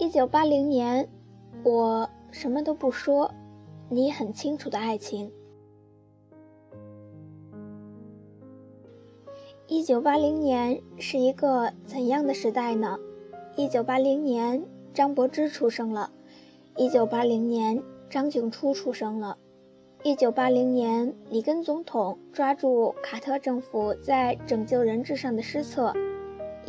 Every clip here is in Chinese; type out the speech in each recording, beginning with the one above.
一九八零年，我什么都不说，你很清楚的爱情。一九八零年是一个怎样的时代呢？一九八零年，张柏芝出生了；一九八零年，张静初出生了；一九八零年，里根总统抓住卡特政府在拯救人质上的失策，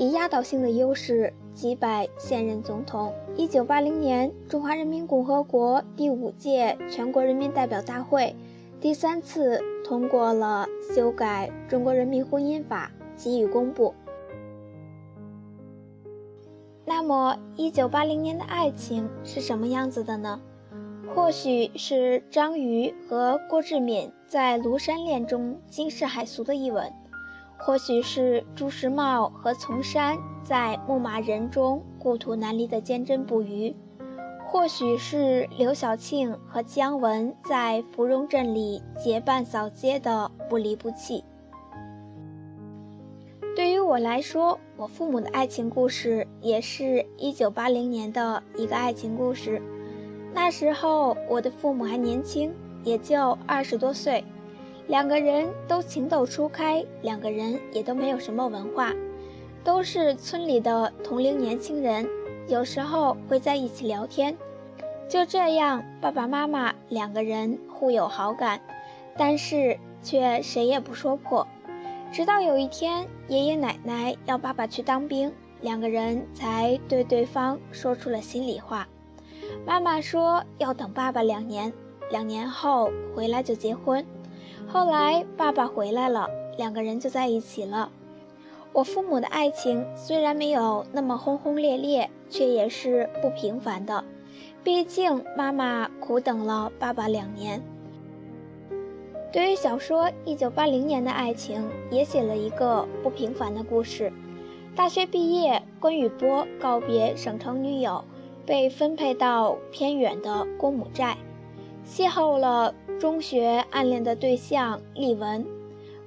以压倒性的优势。击败现任总统。一九八零年，中华人民共和国第五届全国人民代表大会第三次通过了修改《中国人民婚姻法》，给予公布。那么，一九八零年的爱情是什么样子的呢？或许是张瑜和郭志敏在《庐山恋》中惊世骇俗的一吻。或许是朱时茂和丛山在《牧马人》中故土难离的坚贞不渝，或许是刘晓庆和姜文在芙蓉镇里结伴扫街的不离不弃。对于我来说，我父母的爱情故事也是一九八零年的一个爱情故事。那时候我的父母还年轻，也就二十多岁。两个人都情窦初开，两个人也都没有什么文化，都是村里的同龄年轻人，有时候会在一起聊天。就这样，爸爸妈妈两个人互有好感，但是却谁也不说破。直到有一天，爷爷奶奶要爸爸去当兵，两个人才对对方说出了心里话。妈妈说要等爸爸两年，两年后回来就结婚。后来爸爸回来了，两个人就在一起了。我父母的爱情虽然没有那么轰轰烈烈，却也是不平凡的。毕竟妈妈苦等了爸爸两年。对于小说《一九八零年的爱情》，也写了一个不平凡的故事。大学毕业，关雨波告别省城女友，被分配到偏远的公母寨，邂逅了。中学暗恋的对象丽文，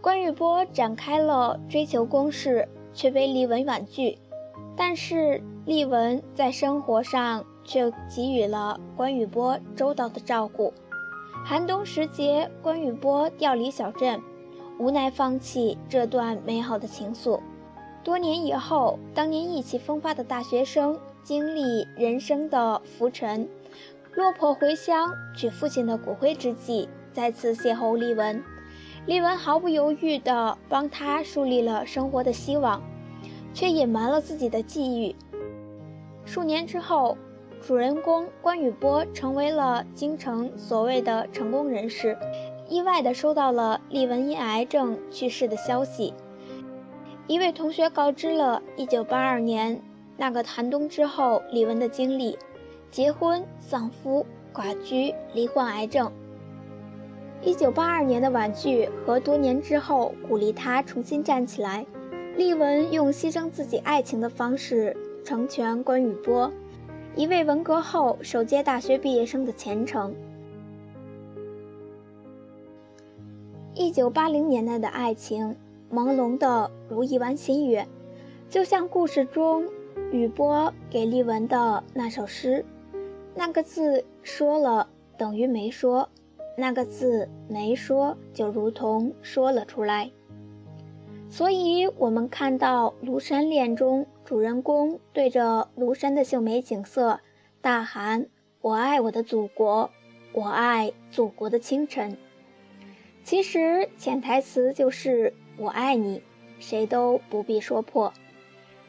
关雨波展开了追求攻势，却被丽文婉拒。但是丽文在生活上却给予了关雨波周到的照顾。寒冬时节，关雨波调离小镇，无奈放弃这段美好的情愫。多年以后，当年意气风发的大学生经历人生的浮沉。落魄回乡取父亲的骨灰之际，再次邂逅丽文。丽文毫不犹豫地帮他树立了生活的希望，却隐瞒了自己的际遇。数年之后，主人公关雨波成为了京城所谓的成功人士，意外地收到了丽文因癌症去世的消息。一位同学告知了1982年那个寒冬之后李文的经历。结婚、丧夫、寡居、罹患癌症。一九八二年的婉拒和多年之后鼓励他重新站起来，丽文用牺牲自己爱情的方式成全关雨波，一位文革后首届大学毕业生的前程。一九八零年代的爱情朦胧的如一弯新月，就像故事中雨波给丽文的那首诗。那个字说了等于没说，那个字没说就如同说了出来。所以，我们看到《庐山恋》中主人公对着庐山的秀美景色大喊：“我爱我的祖国，我爱祖国的清晨。”其实潜台词就是“我爱你”，谁都不必说破。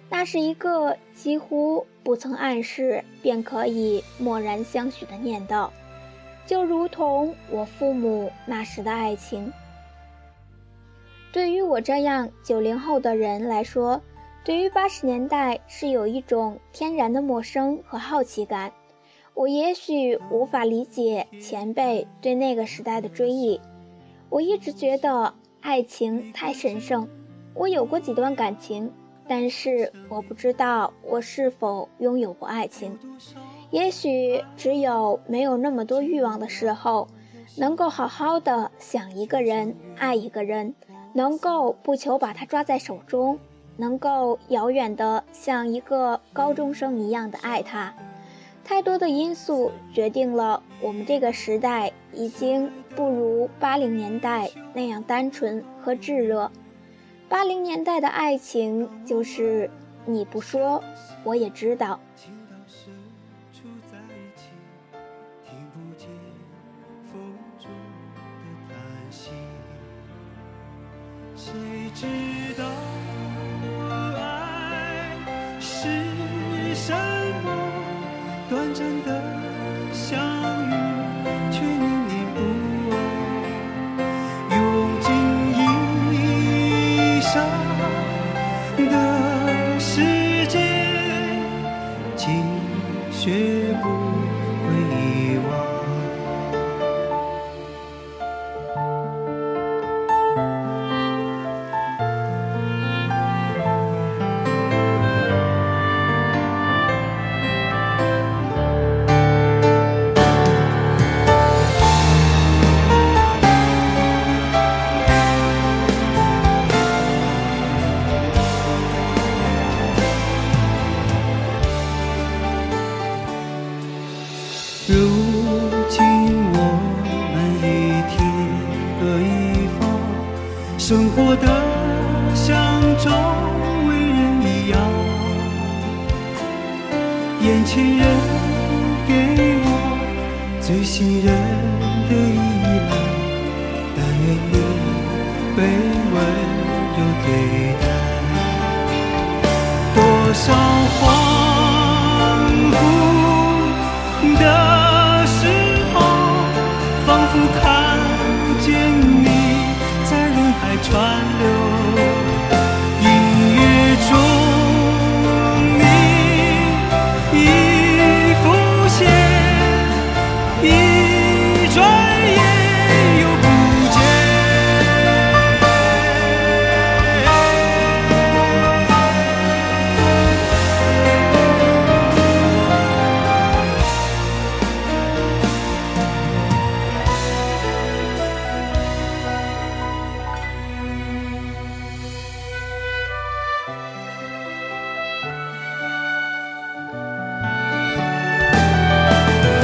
那是一个几乎不曾暗示便可以默然相许的念叨，就如同我父母那时的爱情。对于我这样九零后的人来说，对于八十年代是有一种天然的陌生和好奇感。我也许无法理解前辈对那个时代的追忆。我一直觉得爱情太神圣。我有过几段感情。但是我不知道我是否拥有过爱情，也许只有没有那么多欲望的时候，能够好好的想一个人，爱一个人，能够不求把他抓在手中，能够遥远的像一个高中生一样的爱他，太多的因素决定了我们这个时代已经不如八零年代那样单纯和炙热。八零年代的爱情就是你不说我也知道。谁知道眼前人给我最信任的依赖，但愿你被温柔对待。多少恍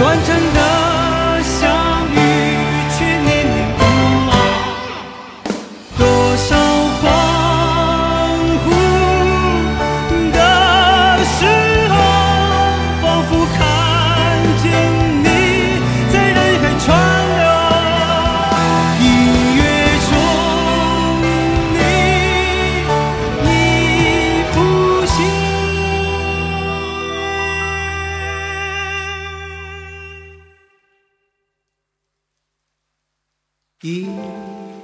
短暂的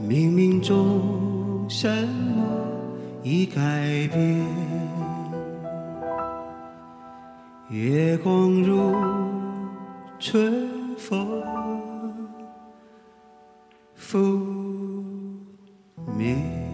冥冥中什么已改变。月光如春风拂面。